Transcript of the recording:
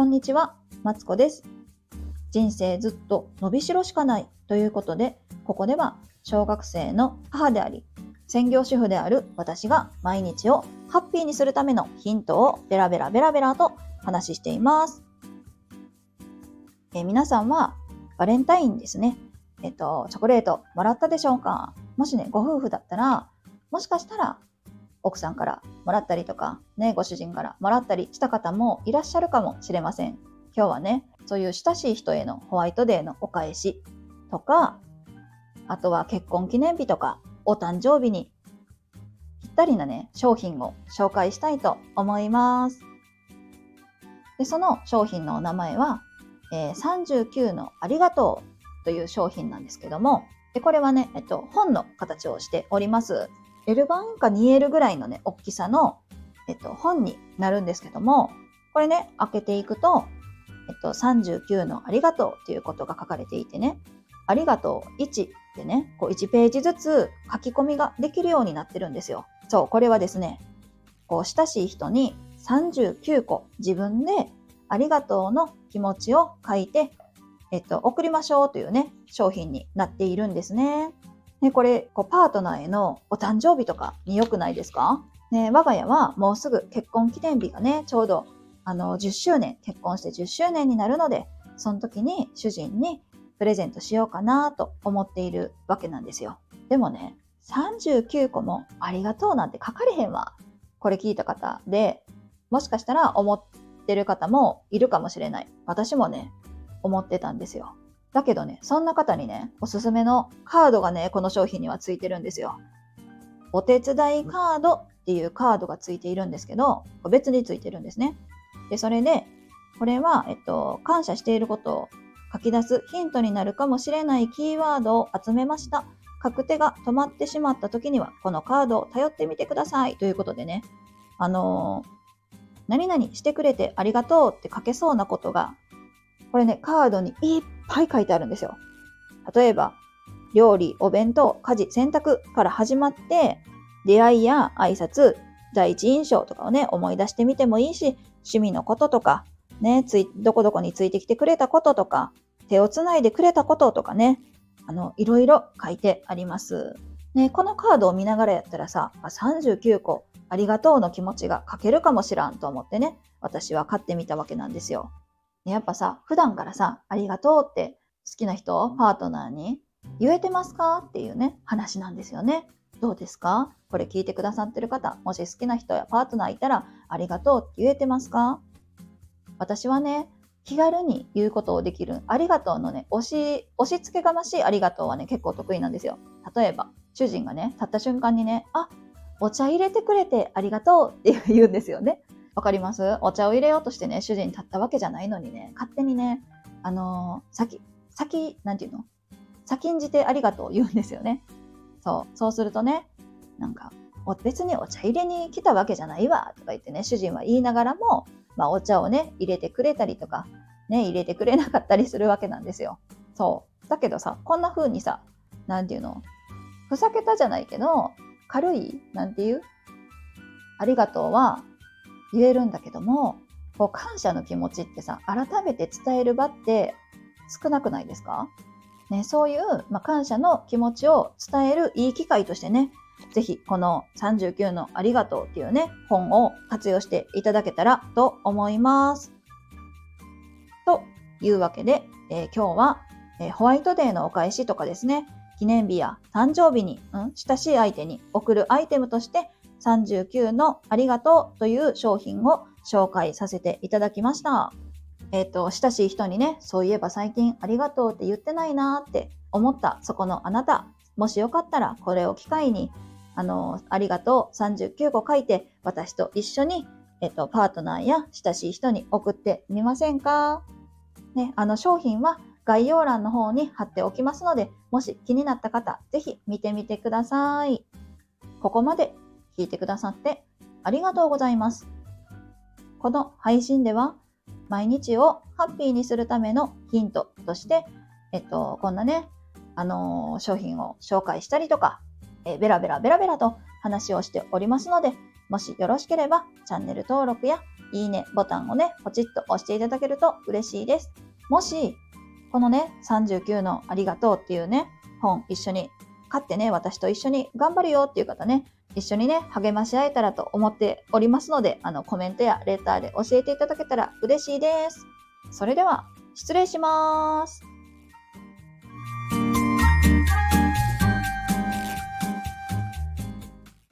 こんにちは、マツコです。人生ずっと伸びしろしかないということで、ここでは小学生の母であり、専業主婦である私が毎日をハッピーにするためのヒントをベラベラベラベラと話しています。え皆さんはバレンタインですね。えっと、チョコレートもらったでしょうか？もしね、ご夫婦だったら、もしかしたら奥さんからもらったりとか、ね、ご主人からもらったりした方もいらっしゃるかもしれません。今日はね、そういう親しい人へのホワイトデーのお返しとか、あとは結婚記念日とか、お誕生日にぴったりなね、商品を紹介したいと思います。で、その商品のお名前は、えー39のありがとうという商品なんですけども、でこれはね、えっと、本の形をしております。L 版か 2L ぐらいのね、大きさの、えっと、本になるんですけども、これね、開けていくと、えっと、39のありがとうということが書かれていてね、ありがとう1でね、こう1ページずつ書き込みができるようになってるんですよ。そう、これはですね、こう、親しい人に39個自分でありがとうの気持ちを書いて、えっと、送りましょうというね、商品になっているんですね。ね、これ、こうパートナーへのお誕生日とかに良くないですか？ね、我が家はもうすぐ結婚記念日がね、ちょうどあの10周年、結婚して10周年になるので、その時に主人にプレゼントしようかなと思っているわけなんですよ。でもね、39個もありがとうなんて書かれへんわ。これ聞いた方で、もしかしたら思ってる方もいるかもしれない。私もね、思ってたんですよ。だけどね、そんな方にね、おすすめのカードがね、この商品にはついてるんですよ。お手伝いカードっていうカードがついているんですけど、別についてるんですね。で、それで、これは、えっと、感謝していることを書き出すヒントになるかもしれないキーワードを集めました。書く手が止まってしまった時には、このカードを頼ってみてください。ということでね、あのー何々してくれてありがとうって書けそうなことが、これね、カードにいっぱい書いてあるんですよ。例えば、料理、お弁当、家事、洗濯から始まって、出会いや挨拶、第一印象とかをね、思い出してみてもいいし、趣味のこととか、ね、つい、どこどこについてきてくれたこととか、手をつないでくれたこととかね、あの、いろいろ書いてあります。ね、このカードを見ながらやったらさ、39個ありがとうの気持ちが書けるかもしらんと思ってね、私は買ってみたわけなんですよ。やっぱさ、普段からさ、ありがとうって好きな人、パートナーに言えてますか？っていうね、話なんですよね。どうですか？これ聞いてくださってる方、もし好きな人やパートナーいたら、ありがとうって言えてますか？私はね、気軽に言うことをできる、ありがとうのね、押し、押し付けがましいありがとうはね、結構得意なんですよ。例えば、主人がね、立った瞬間にね、あ、お茶入れてくれてありがとうって言うんですよね。わかります？お茶を入れようとしてね、主人立ったわけじゃないのにね、勝手にね、あのー先、先、なんていうの？先んじてありがとう言うんですよね。そう。そうするとね、なんか、別にお茶入れに来たわけじゃないわとか言ってね、主人は言いながらも、まあお茶をね、入れてくれたりとか、ね、入れてくれなかったりするわけなんですよ。そう。だけどさ、こんな風にさ、なんていうの？ふざけたじゃないけど、軽い、なんていう？ありがとうは言えるんだけども、こう感謝の気持ちってさ、改めて伝える場って少なくないですか？ね、そういう、まあ、感謝の気持ちを伝えるいい機会としてね、ぜひこの39のありがとうっていうね、本を活用していただけたらと思います。というわけで、えー今日は、えーホワイトデーのお返しとかですね、記念日や誕生日に、うん、親しい相手に送るアイテムとして39のありがとうという商品を紹介させていただきました。えっ、と、親しい人にね、そういえば最近ありがとうって言ってないなって思ったそこのあなた、もしよかったらこれを機会に、あの、ありがとう39個書いて私と一緒に、えっ、と、パートナーや親しい人に送ってみませんか？ね、あの商品は概要欄の方に貼っておきますので、もし気になった方、ぜひ見てみてください。ここまで聞いてくださってありがとうございます。この配信では、毎日をハッピーにするためのヒントとして、えっと、こんなね、あの商品を紹介したりとか、えベラベラベラベラと話をしておりますので、もしよろしければチャンネル登録やいいねボタンをね、ポチッと押していただけると嬉しいです。もし、このね、39のありがとうっていうね、本一緒に買ってね、私と一緒に頑張るよっていう方ね、一緒にね、励まし合えたらと思っておりますので、あの、コメントやレターで教えていただけたら嬉しいです。それでは、失礼します。